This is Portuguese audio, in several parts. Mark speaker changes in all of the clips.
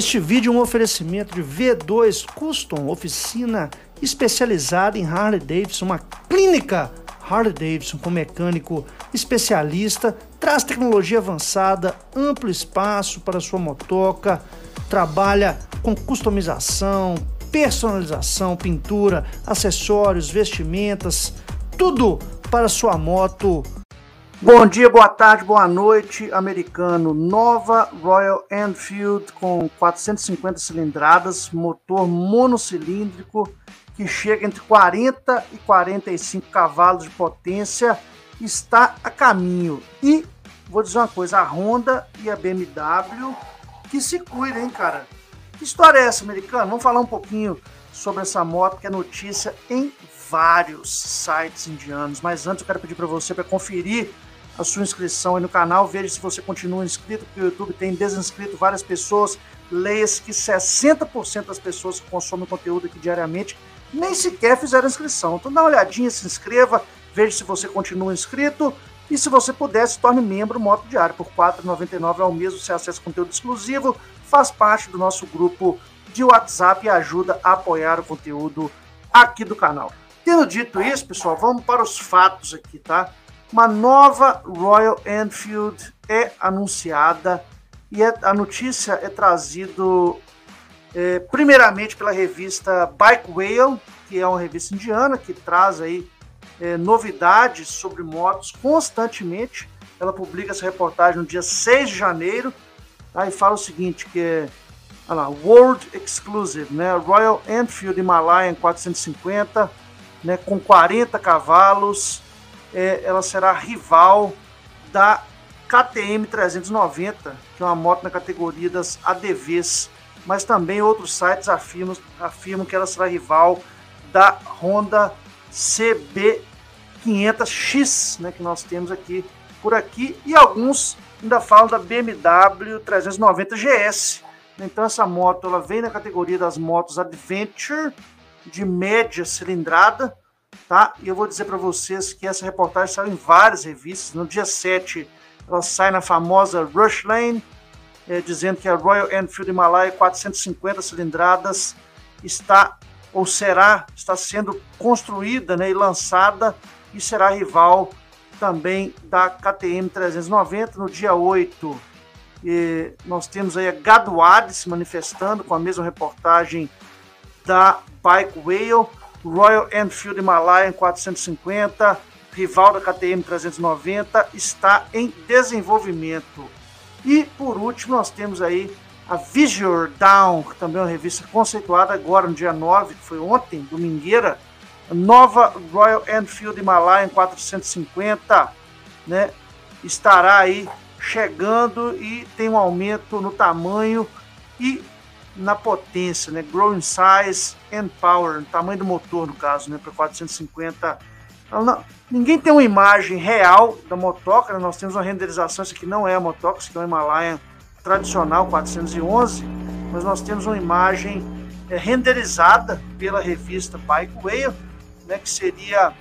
Speaker 1: Este vídeo é um oferecimento de V2 Custom, oficina especializada em Harley Davidson, uma clínica Harley Davidson com mecânico especialista, traz tecnologia avançada, amplo espaço para sua motoca, trabalha com customização, personalização, pintura, acessórios, vestimentas, tudo para sua moto. Bom dia, boa tarde, boa noite, americano. Nova Royal Enfield com 450 cilindradas, motor monocilíndrico que chega entre 40 e 45 cavalos de potência, está a caminho. E vou dizer uma coisa, a Honda e a BMW que se cuidem, hein, cara. Que história é essa, americano? Vamos falar um pouquinho sobre essa moto que é notícia em vários sites indianos. Mas antes eu quero pedir para você para conferir a sua inscrição aí no canal, veja se você continua inscrito, porque o YouTube tem desinscrito várias pessoas. Leia-se que 60% das pessoas que consomem conteúdo aqui diariamente nem sequer fizeram inscrição. Então dá uma olhadinha, se inscreva, veja se você continua inscrito e se você puder, se torne membro Moto Diário. Por R$ 4,99 ao mês você acessa conteúdo exclusivo, faz parte do nosso grupo de WhatsApp e ajuda a apoiar o conteúdo aqui do canal. Tendo dito isso, pessoal, vamos para os fatos aqui, tá? Uma nova Royal Enfield é anunciada e é, a notícia é trazido é, primeiramente pela revista Bike Whale, que é uma revista indiana que traz aí é, novidades sobre motos constantemente. Ela publica essa reportagem no dia 6 de janeiro tá? e fala o seguinte, que é lá, World Exclusive, né? Royal Enfield Himalayan 450, né? com 40 cavalos, é, ela será rival da KTM 390, que é uma moto na categoria das ADVs, mas também outros sites afirmam, afirmam que ela será rival da Honda CB 500X, né, que nós temos aqui por aqui, e alguns ainda falam da BMW 390 GS. Então essa moto ela vem na categoria das motos Adventure de média cilindrada, tá? E eu vou dizer para vocês que essa reportagem saiu em várias revistas. No dia 7 ela sai na famosa Rush Lane, é, dizendo que a Royal Enfield Himalaya 450 cilindradas está ou será, está sendo construída né, e lançada e será rival também da KTM 390 no dia 8. E nós temos aí a Gadwad se manifestando com a mesma reportagem da Bike Whale, Royal Enfield Himalayan 450, rival da KTM 390, está em desenvolvimento. E por último, nós temos aí a Visual Down, que também é uma revista conceituada agora no dia 9, que foi ontem, domingueira, nova Royal Enfield Himalayan 450, né? Estará aí chegando e tem um aumento no tamanho e na potência, né? Growing size and power, tamanho do motor no caso, né? Para 450. Não, ninguém tem uma imagem real da motoca, né? nós temos uma renderização, isso aqui não é a motoca, isso aqui é uma Himalayan tradicional 411, mas nós temos uma imagem é, renderizada pela revista Bike Whale, né, que seria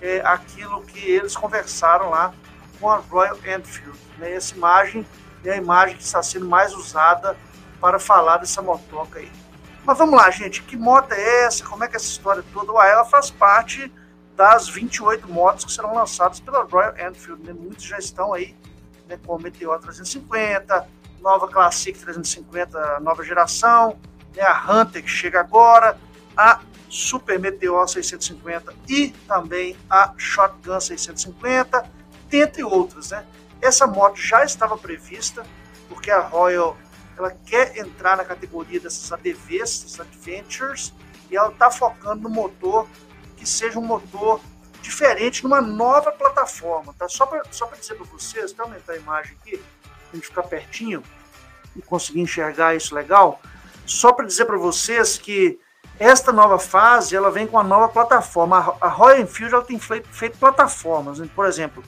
Speaker 1: é, aquilo que eles conversaram lá com a Royal Enfield. Né? Essa imagem é a imagem que está sendo mais usada para falar dessa motoca aí. Mas vamos lá, gente, que moto é essa? Como é que é essa história toda? Ué, ela faz parte das 28 motos que serão lançadas pela Royal Enfield. Né? Muitos já estão aí, né, com o Meteor 350, nova Classic 350, nova geração, né, a Hunter que chega agora, a Super Meteor 650 e também a Shotgun 650, dentre outras. Né? Essa moto já estava prevista, porque a Royal ela quer entrar na categoria dessas ADVs, essas Adventures, e ela está focando no motor que seja um motor diferente numa nova plataforma. Tá? Só para só dizer para vocês, até aumentar a imagem aqui, para a gente ficar pertinho e conseguir enxergar isso legal. Só para dizer para vocês que esta nova fase ela vem com uma nova plataforma. A Royal Enfield ela tem feito, feito plataformas. Né? Por exemplo,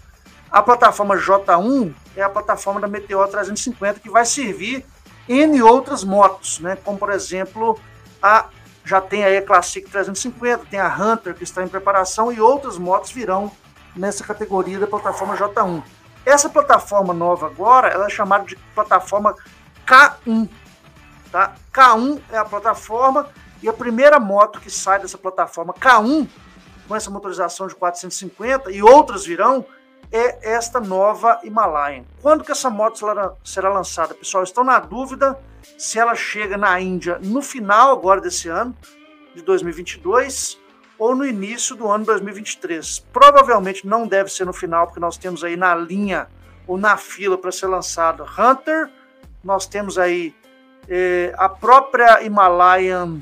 Speaker 1: a plataforma J1 é a plataforma da Meteor 350 que vai servir em outras motos, né? como por exemplo a já tem a Classic 350, tem a Hunter que está em preparação e outras motos virão nessa categoria da plataforma J1. Essa plataforma nova agora ela é chamada de plataforma K1 Tá? K1 é a plataforma e a primeira moto que sai dessa plataforma K1 com essa motorização de 450 e outras virão é esta nova Himalayan. Quando que essa moto será lançada, pessoal? Estão na dúvida se ela chega na Índia no final agora desse ano, de 2022, ou no início do ano 2023. Provavelmente não deve ser no final, porque nós temos aí na linha ou na fila para ser lançado Hunter, nós temos aí eh, a própria Himalayan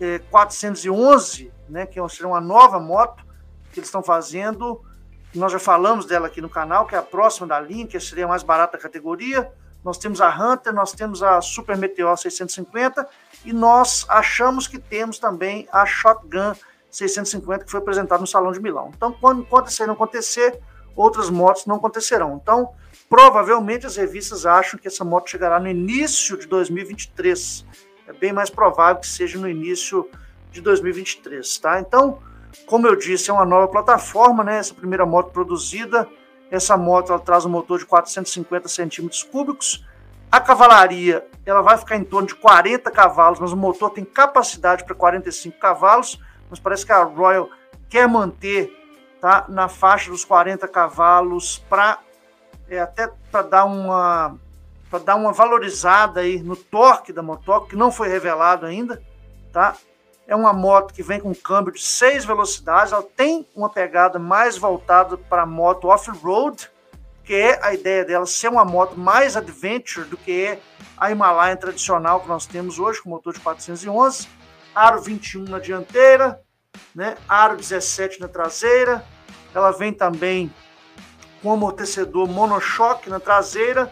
Speaker 1: eh, 411, né, que seria uma nova moto que eles estão fazendo, nós já falamos dela aqui no canal, que é a próxima da linha, que seria a mais barata categoria. Nós temos a Hunter, nós temos a Super Meteor 650 e nós achamos que temos também a Shotgun 650 que foi apresentada no Salão de Milão. Então, quando acontecer não acontecer, outras motos não acontecerão. Então, provavelmente as revistas acham que essa moto chegará no início de 2023. É bem mais provável que seja no início de 2023, tá? Então, como eu disse, é uma nova plataforma, né? Essa primeira moto produzida. Essa moto ela traz um motor de 450 centímetros cúbicos. A cavalaria ela vai ficar em torno de 40 cavalos, mas o motor tem capacidade para 45 cavalos. Mas parece que a Royal quer manter tá, na faixa dos 40 cavalos para é, até para dar uma para dar uma valorizada aí no torque da moto, que não foi revelado ainda, tá? É uma moto que vem com câmbio de seis velocidades, ela tem uma pegada mais voltada para moto off-road, que é a ideia dela ser uma moto mais adventure do que a Himalaia tradicional que nós temos hoje, com motor de 411, aro 21 na dianteira, né, aro 17 na traseira, ela vem também com amortecedor monochoque na traseira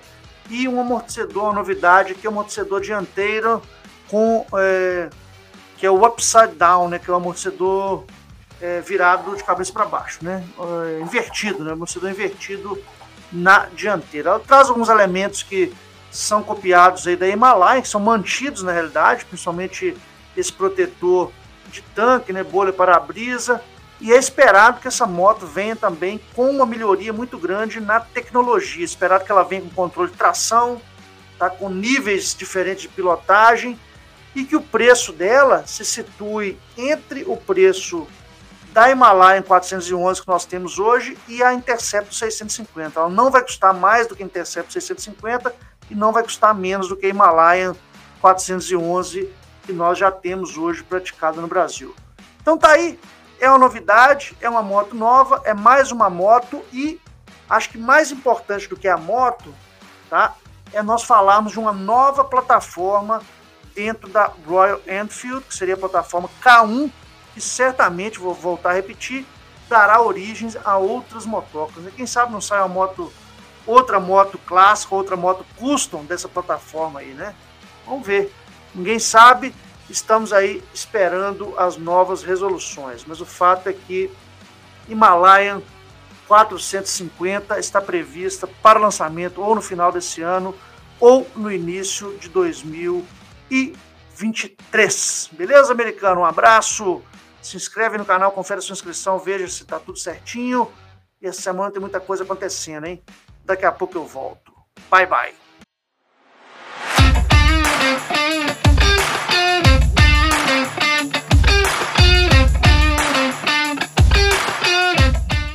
Speaker 1: e um amortecedor, novidade, que é um amortecedor dianteiro com é, que é o upside down, né, que é o amortecedor é, virado de cabeça para baixo, né, é, invertido, né, amortecedor invertido na dianteira. Ela traz alguns elementos que são copiados aí da Himalaia, que são mantidos na realidade, principalmente esse protetor de tanque, né, bolha para-brisa, e é esperado que essa moto venha também com uma melhoria muito grande na tecnologia. É esperado que ela venha com controle de tração, tá, com níveis diferentes de pilotagem e que o preço dela se situe entre o preço da Himalaia 411 que nós temos hoje e a Intercept 650. Ela não vai custar mais do que a Intercept 650 e não vai custar menos do que a Himalaia 411 que nós já temos hoje praticada no Brasil. Então tá aí, é uma novidade, é uma moto nova, é mais uma moto e acho que mais importante do que a moto, tá? É nós falarmos de uma nova plataforma dentro da Royal Enfield, que seria a plataforma K1, que certamente, vou voltar a repetir, dará origens a outras motocas. E quem sabe não sai uma moto, outra moto clássica, outra moto custom dessa plataforma aí, né? Vamos ver. Ninguém sabe, estamos aí esperando as novas resoluções. Mas o fato é que Himalayan 450 está prevista para lançamento ou no final desse ano ou no início de 2020 2023. Beleza, americano? Um abraço. Se inscreve no canal, confere a sua inscrição, veja se está tudo certinho. E essa semana tem muita coisa acontecendo, hein? Daqui a pouco eu volto. Bye, bye.